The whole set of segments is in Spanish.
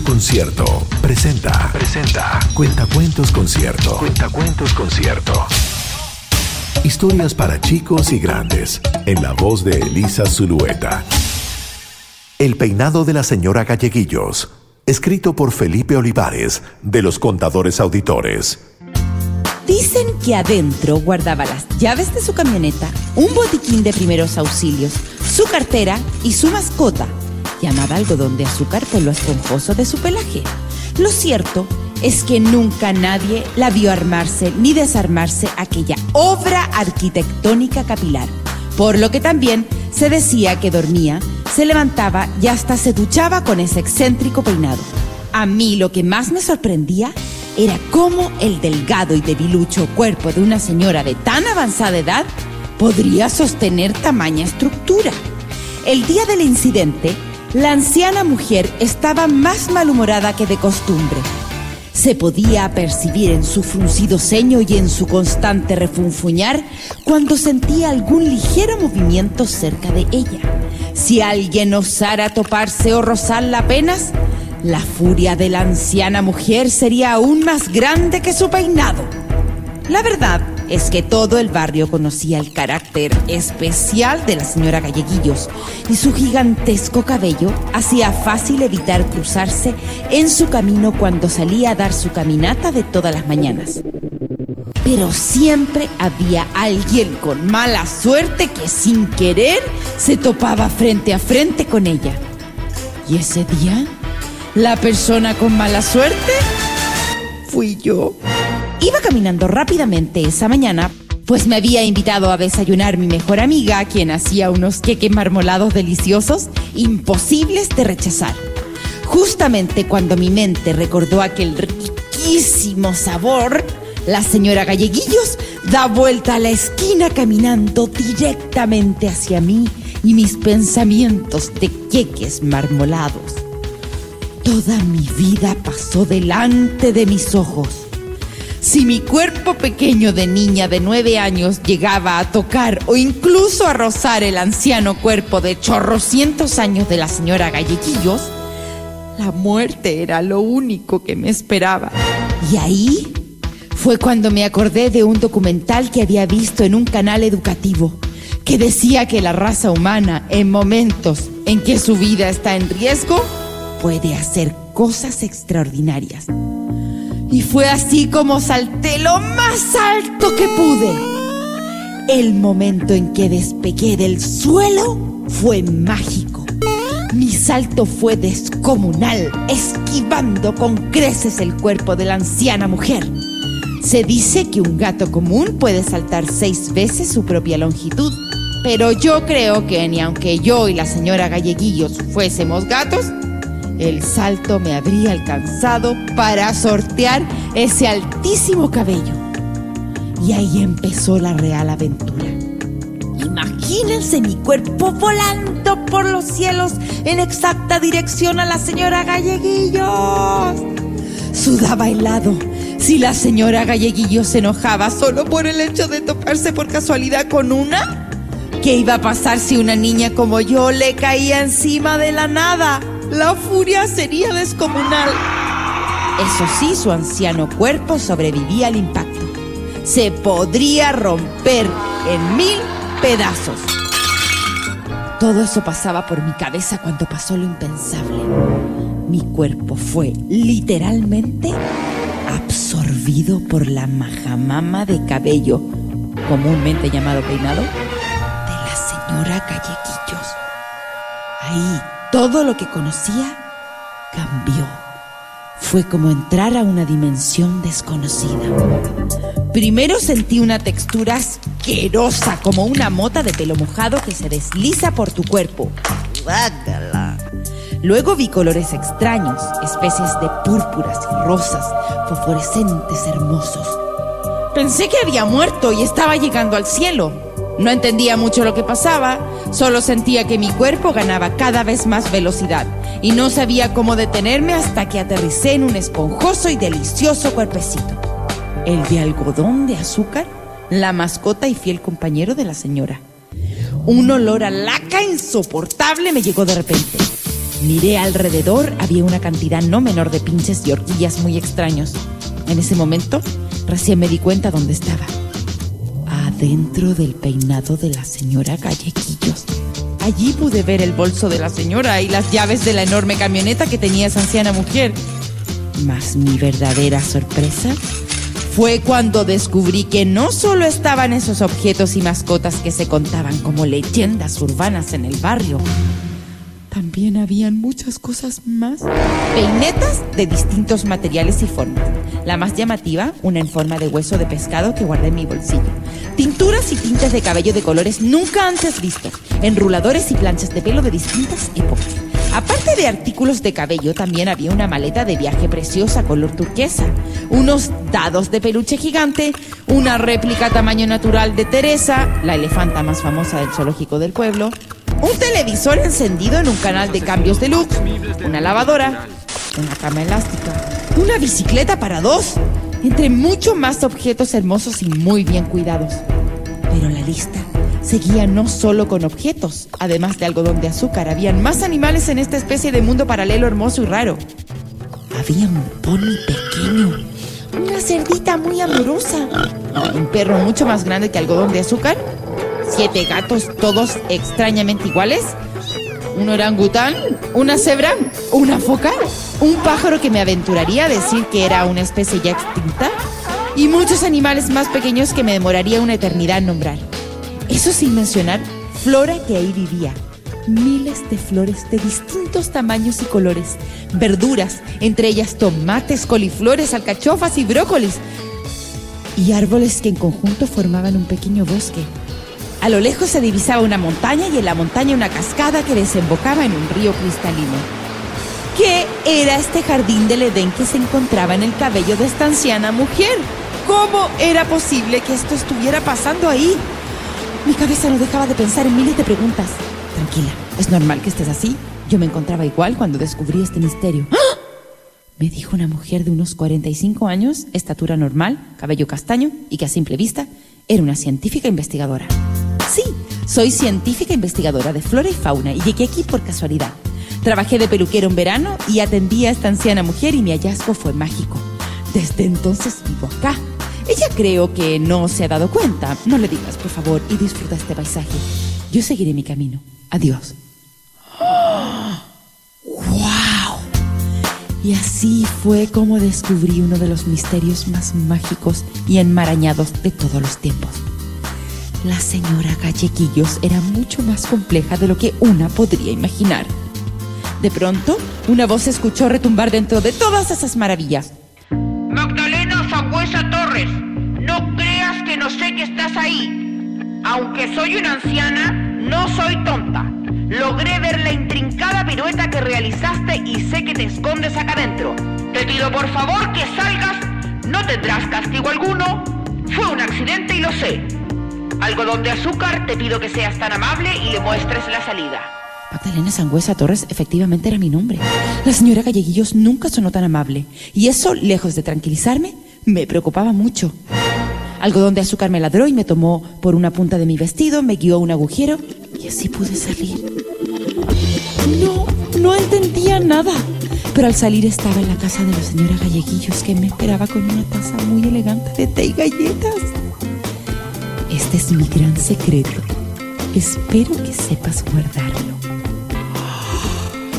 Concierto presenta. Presenta. Cuentacuentos Concierto. Cuentacuentos Concierto. Historias para chicos y grandes. En la voz de Elisa Zulueta. El peinado de la señora Galleguillos. Escrito por Felipe Olivares, de los Contadores Auditores. Dicen que adentro guardaba las llaves de su camioneta, un botiquín de primeros auxilios, su cartera y su mascota, llamada algodón de azúcar por lo esponjoso de su pelaje. Lo cierto es que nunca nadie la vio armarse ni desarmarse aquella obra arquitectónica capilar, por lo que también se decía que dormía, se levantaba y hasta se duchaba con ese excéntrico peinado. A mí lo que más me sorprendía era cómo el delgado y debilucho cuerpo de una señora de tan avanzada edad podría sostener tamaña estructura. El día del incidente, la anciana mujer estaba más malhumorada que de costumbre. Se podía percibir en su fruncido ceño y en su constante refunfuñar cuando sentía algún ligero movimiento cerca de ella. Si alguien osara toparse o rozarla apenas, la furia de la anciana mujer sería aún más grande que su peinado. La verdad es que todo el barrio conocía el carácter especial de la señora Galleguillos y su gigantesco cabello hacía fácil evitar cruzarse en su camino cuando salía a dar su caminata de todas las mañanas. Pero siempre había alguien con mala suerte que sin querer se topaba frente a frente con ella. ¿Y ese día? ¿La persona con mala suerte? Fui yo. Iba caminando rápidamente esa mañana, pues me había invitado a desayunar mi mejor amiga, quien hacía unos queques marmolados deliciosos, imposibles de rechazar. Justamente cuando mi mente recordó aquel riquísimo sabor, la señora Galleguillos da vuelta a la esquina caminando directamente hacia mí y mis pensamientos de queques marmolados. Toda mi vida pasó delante de mis ojos si mi cuerpo pequeño de niña de nueve años llegaba a tocar o incluso a rozar el anciano cuerpo de chorrocientos años de la señora Gallequillos, la muerte era lo único que me esperaba. Y ahí fue cuando me acordé de un documental que había visto en un canal educativo que decía que la raza humana, en momentos en que su vida está en riesgo, puede hacer cosas extraordinarias. Y fue así como salté lo más alto que pude. El momento en que despegué del suelo fue mágico. Mi salto fue descomunal, esquivando con creces el cuerpo de la anciana mujer. Se dice que un gato común puede saltar seis veces su propia longitud, pero yo creo que ni aunque yo y la señora Galleguillos fuésemos gatos, el salto me habría alcanzado para sortear ese altísimo cabello. Y ahí empezó la real aventura. Imagínense mi cuerpo volando por los cielos en exacta dirección a la señora Galleguillos. Sudaba helado. Si la señora Galleguillos se enojaba solo por el hecho de toparse por casualidad con una, ¿qué iba a pasar si una niña como yo le caía encima de la nada? La furia sería descomunal. Eso sí, su anciano cuerpo sobrevivía al impacto. Se podría romper en mil pedazos. Todo eso pasaba por mi cabeza cuando pasó lo impensable. Mi cuerpo fue literalmente absorbido por la majamama de cabello, comúnmente llamado peinado, de la señora Callequillos. Ahí todo lo que conocía cambió. Fue como entrar a una dimensión desconocida. Primero sentí una textura asquerosa, como una mota de pelo mojado que se desliza por tu cuerpo. Luego vi colores extraños, especies de púrpuras y rosas, fosforescentes hermosos. Pensé que había muerto y estaba llegando al cielo. No entendía mucho lo que pasaba, solo sentía que mi cuerpo ganaba cada vez más velocidad y no sabía cómo detenerme hasta que aterricé en un esponjoso y delicioso cuerpecito. El de algodón de azúcar, la mascota y fiel compañero de la señora. Un olor a laca insoportable me llegó de repente. Miré alrededor, había una cantidad no menor de pinches y horquillas muy extraños. En ese momento, recién me di cuenta dónde estaba. Adentro del peinado de la señora Gallequillos. Allí pude ver el bolso de la señora y las llaves de la enorme camioneta que tenía esa anciana mujer. Mas mi verdadera sorpresa fue cuando descubrí que no solo estaban esos objetos y mascotas que se contaban como leyendas urbanas en el barrio, también habían muchas cosas más. Peinetas de distintos materiales y formas. La más llamativa, una en forma de hueso de pescado que guardé en mi bolsillo. Tinturas y tintes de cabello de colores nunca antes vistos. Enruladores y planchas de pelo de distintas épocas. Aparte de artículos de cabello, también había una maleta de viaje preciosa color turquesa, unos dados de peluche gigante, una réplica tamaño natural de Teresa, la elefanta más famosa del zoológico del pueblo, un televisor encendido en un canal de cambios de luz, una lavadora, una cama elástica, una bicicleta para dos, entre muchos más objetos hermosos y muy bien cuidados. Pero la lista seguía no solo con objetos, además de algodón de azúcar, habían más animales en esta especie de mundo paralelo hermoso y raro. Había un pony pequeño, una cerdita muy amorosa, un perro mucho más grande que algodón de azúcar, siete gatos todos extrañamente iguales, un orangután, una cebra, una foca, un pájaro que me aventuraría a decir que era una especie ya extinta, y muchos animales más pequeños que me demoraría una eternidad en nombrar. Eso sin mencionar flora que ahí vivía. Miles de flores de distintos tamaños y colores. Verduras, entre ellas tomates, coliflores, alcachofas y brócolis. Y árboles que en conjunto formaban un pequeño bosque. A lo lejos se divisaba una montaña y en la montaña una cascada que desembocaba en un río cristalino. ¿Qué era este jardín del Edén que se encontraba en el cabello de esta anciana mujer? ¿Cómo era posible que esto estuviera pasando ahí? Mi cabeza no dejaba de pensar en miles de preguntas. Tranquila, es normal que estés así. Yo me encontraba igual cuando descubrí este misterio. ¡Ah! Me dijo una mujer de unos 45 años, estatura normal, cabello castaño y que a simple vista era una científica investigadora. Sí, soy científica investigadora de flora y fauna y llegué aquí por casualidad. Trabajé de peluquero en verano y atendí a esta anciana mujer y mi hallazgo fue mágico. Desde entonces vivo acá. Ella creo que no se ha dado cuenta. No le digas, por favor, y disfruta este paisaje. Yo seguiré mi camino. Adiós. ¡Wow! Y así fue como descubrí uno de los misterios más mágicos y enmarañados de todos los tiempos. La señora Gallequillos era mucho más compleja de lo que una podría imaginar. De pronto, una voz se escuchó retumbar dentro de todas esas maravillas. Magdalena Sangüesa Torres, no creas que no sé que estás ahí. Aunque soy una anciana, no soy tonta. Logré ver la intrincada pirueta que realizaste y sé que te escondes acá adentro. Te pido por favor que salgas, no tendrás castigo alguno. Fue un accidente y lo sé. Algodón de azúcar, te pido que seas tan amable y le muestres la salida. Magdalena Sangüesa Torres efectivamente era mi nombre. La señora Galleguillos nunca sonó tan amable. Y eso, lejos de tranquilizarme, me preocupaba mucho. Algodón de azúcar me ladró y me tomó por una punta de mi vestido, me guió a un agujero y así pude salir. No, no entendía nada. Pero al salir estaba en la casa de la señora Galleguillos que me esperaba con una taza muy elegante de té y galletas. Este es mi gran secreto. Espero que sepas guardarlo.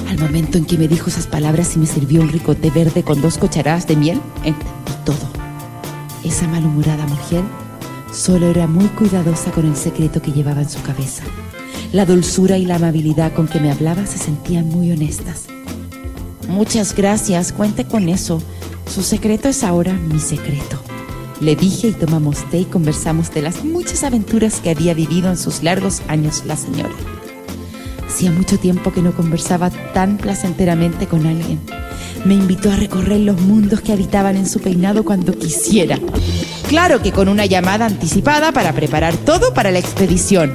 Al momento en que me dijo esas palabras y me sirvió un rico té verde con dos cucharadas de miel, entendí todo. Esa malhumorada mujer solo era muy cuidadosa con el secreto que llevaba en su cabeza. La dulzura y la amabilidad con que me hablaba se sentían muy honestas. Muchas gracias, cuente con eso. Su secreto es ahora mi secreto. Le dije y tomamos té y conversamos de las muchas aventuras que había vivido en sus largos años la señora. Hacía mucho tiempo que no conversaba tan placenteramente con alguien. Me invitó a recorrer los mundos que habitaban en su peinado cuando quisiera. Claro que con una llamada anticipada para preparar todo para la expedición.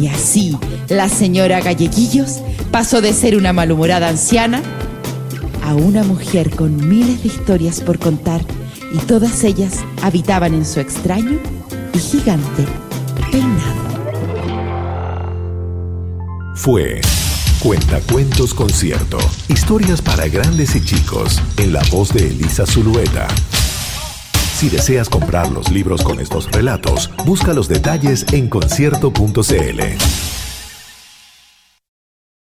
Y así, la señora Galleguillos pasó de ser una malhumorada anciana a una mujer con miles de historias por contar y todas ellas habitaban en su extraño y gigante peinado. Fue Cuentacuentos Concierto. Historias para grandes y chicos. En la voz de Elisa Zulueta. Si deseas comprar los libros con estos relatos, busca los detalles en concierto.cl.